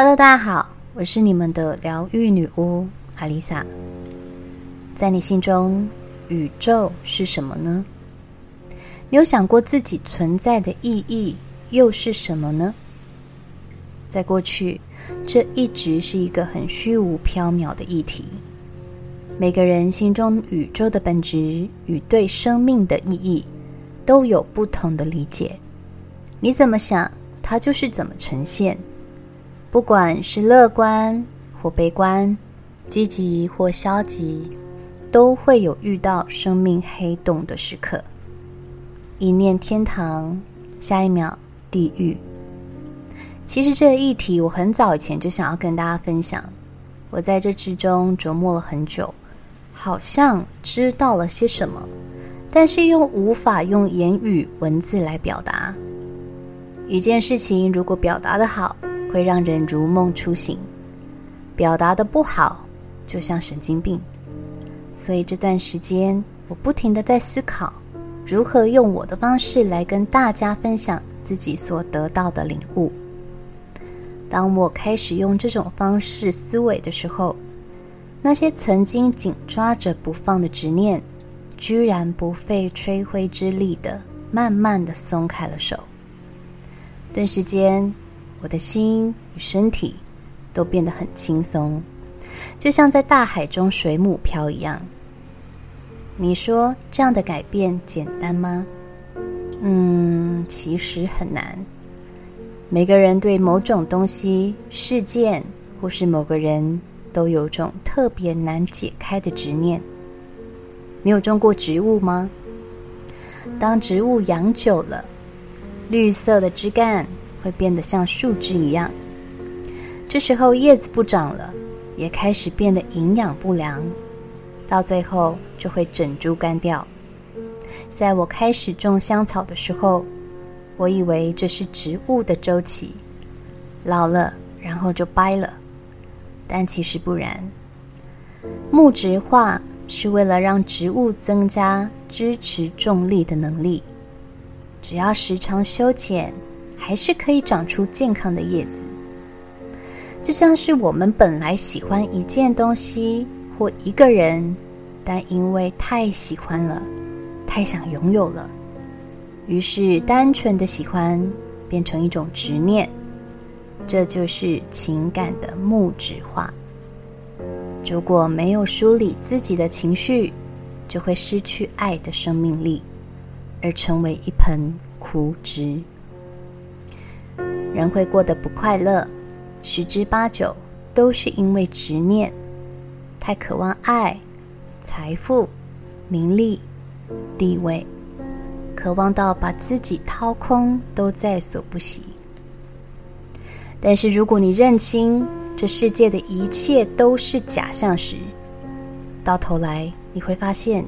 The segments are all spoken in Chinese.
Hello，大家好，我是你们的疗愈女巫阿丽萨。在你心中，宇宙是什么呢？你有想过自己存在的意义又是什么呢？在过去，这一直是一个很虚无缥缈的议题。每个人心中宇宙的本质与对生命的意义都有不同的理解。你怎么想，它就是怎么呈现。不管是乐观或悲观，积极或消极，都会有遇到生命黑洞的时刻。一念天堂，下一秒地狱。其实这个议题，我很早以前就想要跟大家分享。我在这之中琢磨了很久，好像知道了些什么，但是又无法用言语文字来表达。一件事情如果表达的好，会让人如梦初醒，表达得不好，就像神经病。所以这段时间，我不停地在思考，如何用我的方式来跟大家分享自己所得到的领悟。当我开始用这种方式思维的时候，那些曾经紧抓着不放的执念，居然不费吹灰之力的，慢慢的松开了手。顿时间。我的心与身体都变得很轻松，就像在大海中水母漂一样。你说这样的改变简单吗？嗯，其实很难。每个人对某种东西、事件或是某个人都有种特别难解开的执念。你有种过植物吗？当植物养久了，绿色的枝干。会变得像树枝一样，这时候叶子不长了，也开始变得营养不良，到最后就会整株干掉。在我开始种香草的时候，我以为这是植物的周期，老了然后就掰了，但其实不然。木质化是为了让植物增加支持重力的能力，只要时常修剪。还是可以长出健康的叶子，就像是我们本来喜欢一件东西或一个人，但因为太喜欢了，太想拥有了，于是单纯的喜欢变成一种执念，这就是情感的木质化。如果没有梳理自己的情绪，就会失去爱的生命力，而成为一盆枯枝。人会过得不快乐，十之八九都是因为执念，太渴望爱、财富、名利、地位，渴望到把自己掏空都在所不惜。但是如果你认清这世界的一切都是假象时，到头来你会发现，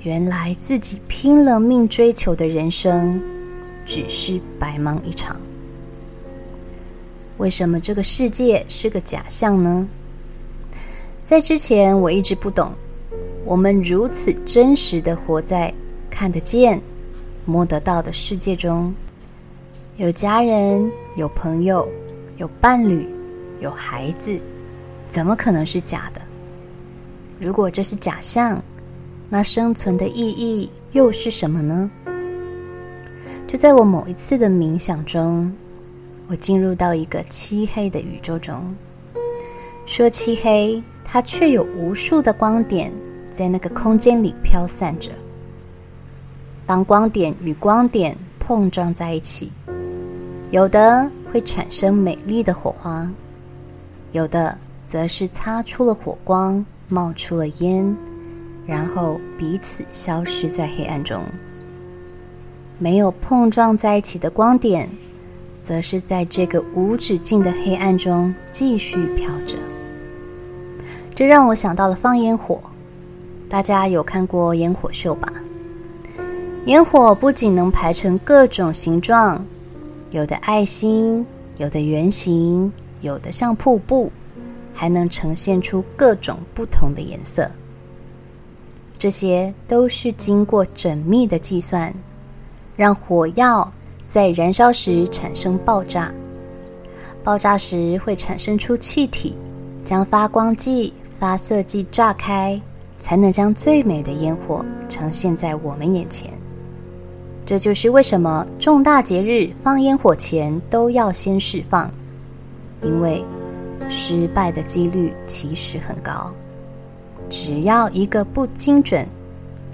原来自己拼了命追求的人生，只是白忙一场。为什么这个世界是个假象呢？在之前我一直不懂，我们如此真实的活在看得见、摸得到的世界中，有家人、有朋友、有伴侣、有孩子，怎么可能是假的？如果这是假象，那生存的意义又是什么呢？就在我某一次的冥想中。我进入到一个漆黑的宇宙中，说漆黑，它却有无数的光点在那个空间里飘散着。当光点与光点碰撞在一起，有的会产生美丽的火花，有的则是擦出了火光，冒出了烟，然后彼此消失在黑暗中。没有碰撞在一起的光点。则是在这个无止境的黑暗中继续飘着，这让我想到了放烟火。大家有看过烟火秀吧？烟火不仅能排成各种形状，有的爱心，有的圆形，有的像瀑布，还能呈现出各种不同的颜色。这些都是经过缜密的计算，让火药。在燃烧时产生爆炸，爆炸时会产生出气体，将发光剂、发色剂炸开，才能将最美的烟火呈现在我们眼前。这就是为什么重大节日放烟火前都要先释放，因为失败的几率其实很高。只要一个不精准，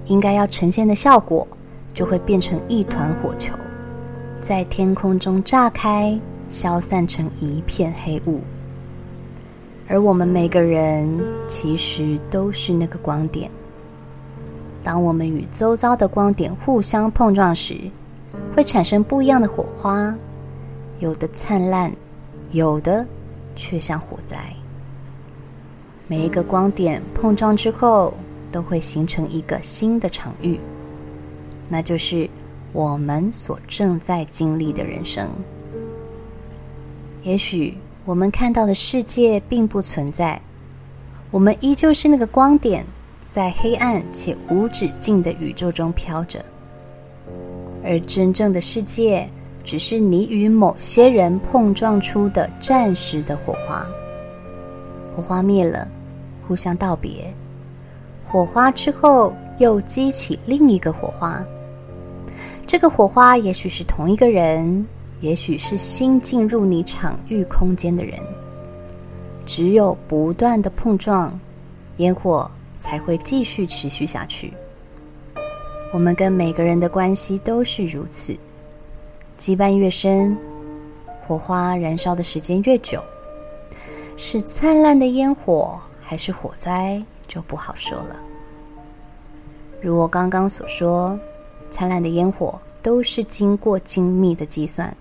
应该要呈现的效果，就会变成一团火球，在天空中炸开，消散成一片黑雾。而我们每个人其实都是那个光点。当我们与周遭的光点互相碰撞时，会产生不一样的火花，有的灿烂，有的却像火灾。每一个光点碰撞之后，都会形成一个新的场域，那就是我们所正在经历的人生。也许我们看到的世界并不存在，我们依旧是那个光点。在黑暗且无止境的宇宙中飘着，而真正的世界只是你与某些人碰撞出的暂时的火花。火花灭了，互相道别，火花之后又激起另一个火花。这个火花也许是同一个人，也许是新进入你场域空间的人。只有不断的碰撞，烟火。才会继续持续下去。我们跟每个人的关系都是如此，羁绊越深，火花燃烧的时间越久，是灿烂的烟火还是火灾就不好说了。如我刚刚所说，灿烂的烟火都是经过精密的计算，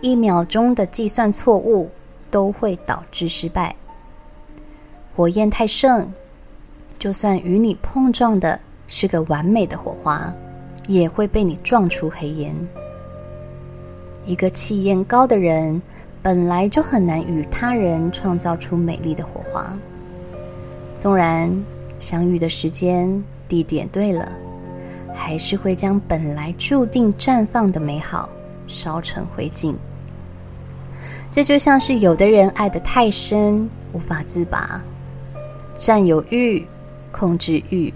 一秒钟的计算错误都会导致失败。火焰太盛。就算与你碰撞的是个完美的火花，也会被你撞出黑烟。一个气焰高的人，本来就很难与他人创造出美丽的火花。纵然相遇的时间、地点对了，还是会将本来注定绽放的美好烧成灰烬。这就像是有的人爱得太深，无法自拔，占有欲。控制欲、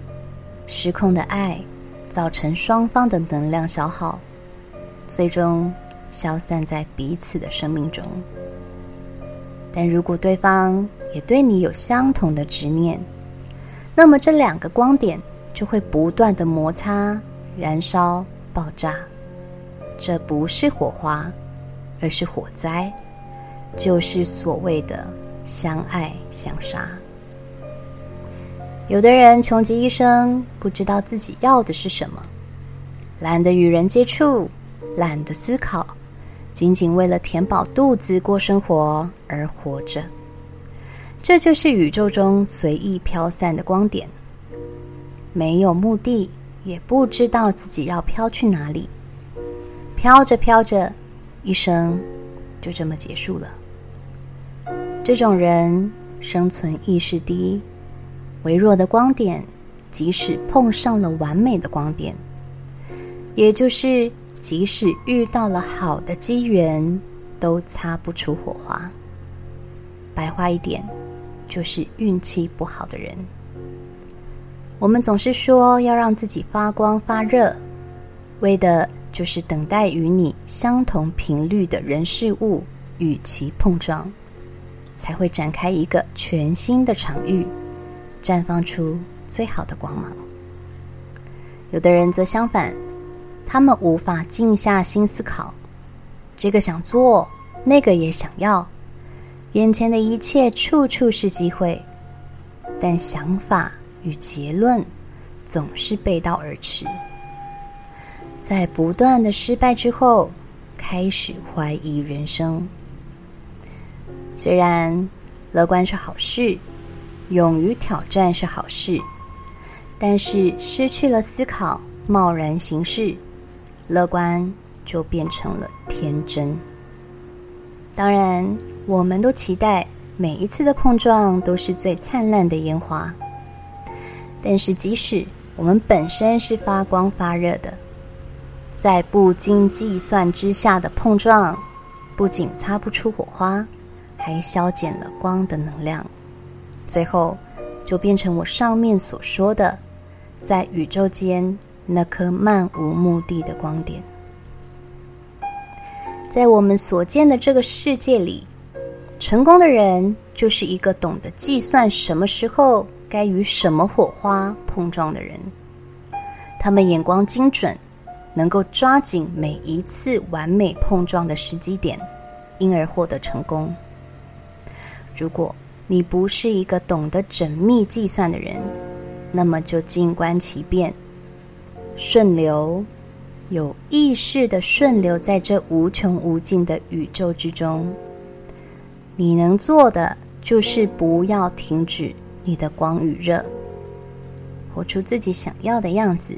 失控的爱，造成双方的能量消耗，最终消散在彼此的生命中。但如果对方也对你有相同的执念，那么这两个光点就会不断的摩擦、燃烧、爆炸。这不是火花，而是火灾，就是所谓的相爱相杀。有的人穷极一生，不知道自己要的是什么，懒得与人接触，懒得思考，仅仅为了填饱肚子过生活而活着。这就是宇宙中随意飘散的光点，没有目的，也不知道自己要飘去哪里，飘着飘着，一生就这么结束了。这种人生存意识低。微弱的光点，即使碰上了完美的光点，也就是即使遇到了好的机缘，都擦不出火花。白话一点，就是运气不好的人。我们总是说要让自己发光发热，为的就是等待与你相同频率的人事物与其碰撞，才会展开一个全新的场域。绽放出最好的光芒。有的人则相反，他们无法静下心思考，这个想做，那个也想要，眼前的一切处处是机会，但想法与结论总是背道而驰。在不断的失败之后，开始怀疑人生。虽然乐观是好事。勇于挑战是好事，但是失去了思考，贸然行事，乐观就变成了天真。当然，我们都期待每一次的碰撞都是最灿烂的烟花，但是即使我们本身是发光发热的，在不经计算之下的碰撞，不仅擦不出火花，还消减了光的能量，最后就变成我上面所说的，在宇宙间那颗漫无目的的光点。在我们所见的这个世界里，成功的人就是一个懂得计算什么时候该与什么火花碰撞的人。他们眼光精准，能够抓紧每一次完美碰撞的时机点，因而获得成功。如果你不是一个懂得缜密计算的人，那么就静观其变，顺流。有意识的顺流在这无穷无尽的宇宙之中，你能做的就是不要停止你的光与热，活出自己想要的样子，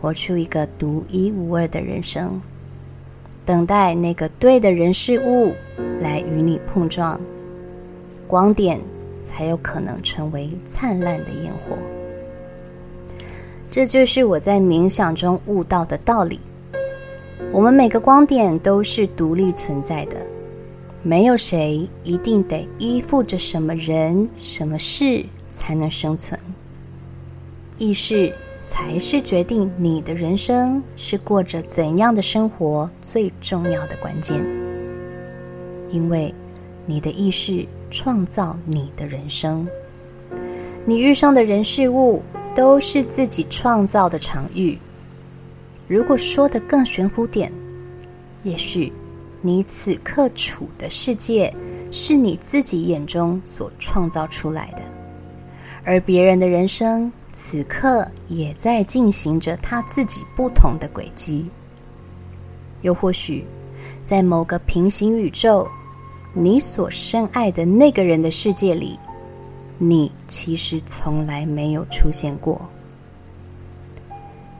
活出一个独一无二的人生，等待那个对的人事物来与你碰撞，光点才有可能成为灿烂的焰火。这就是我在冥想中悟到的道理。我们每个光点都是独立存在的，没有谁一定得依附着什么人、什么事才能生存。意识才是决定你的人生是过着怎样的生活最重要的关键，因为你的意识创造你的人生，你遇上的人事物。都是自己创造的场域。如果说的更玄乎点，也许你此刻处的世界是你自己眼中所创造出来的，而别人的人生此刻也在进行着他自己不同的轨迹。又或许，在某个平行宇宙，你所深爱的那个人的世界里。你其实从来没有出现过。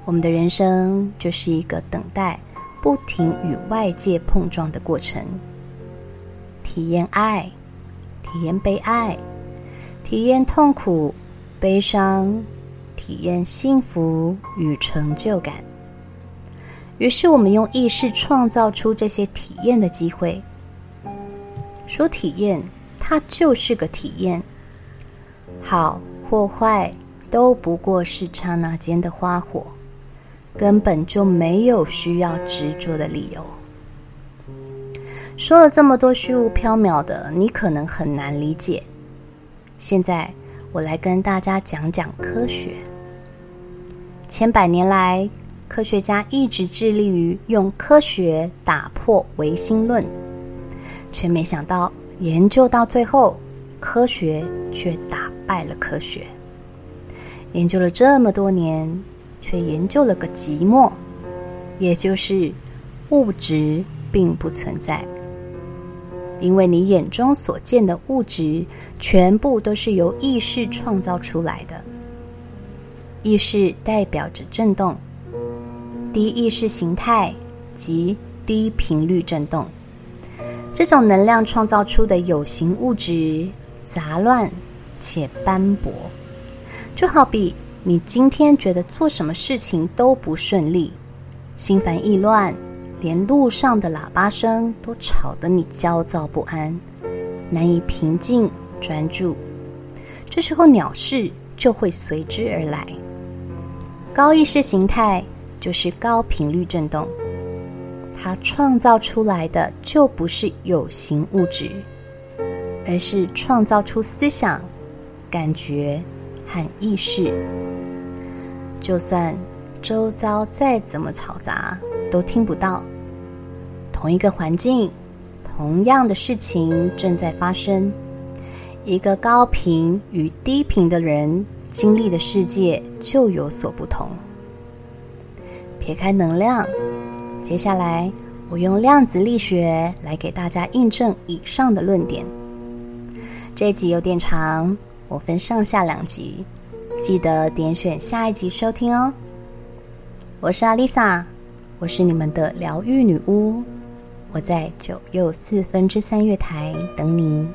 我们的人生就是一个等待不停与外界碰撞的过程，体验爱，体验被爱，体验痛苦、悲伤，体验幸福与成就感。于是，我们用意识创造出这些体验的机会。说体验，它就是个体验。好或坏都不过是刹那间的花火，根本就没有需要执着的理由。说了这么多虚无缥缈的，你可能很难理解。现在我来跟大家讲讲科学。千百年来，科学家一直致力于用科学打破唯心论，却没想到研究到最后，科学却打。败了科学，研究了这么多年，却研究了个寂寞，也就是物质并不存在。因为你眼中所见的物质，全部都是由意识创造出来的。意识代表着振动，低意识形态及低频率振动。这种能量创造出的有形物质杂乱。且斑驳，就好比你今天觉得做什么事情都不顺利，心烦意乱，连路上的喇叭声都吵得你焦躁不安，难以平静专注。这时候鸟事就会随之而来。高意识形态就是高频率振动，它创造出来的就不是有形物质，而是创造出思想。感觉和意识，就算周遭再怎么嘈杂，都听不到。同一个环境，同样的事情正在发生。一个高频与低频的人经历的世界就有所不同。撇开能量，接下来我用量子力学来给大家印证以上的论点。这集有点长。我分上下两集，记得点选下一集收听哦。我是阿丽萨，我是你们的疗愈女巫，我在九又四分之三月台等你。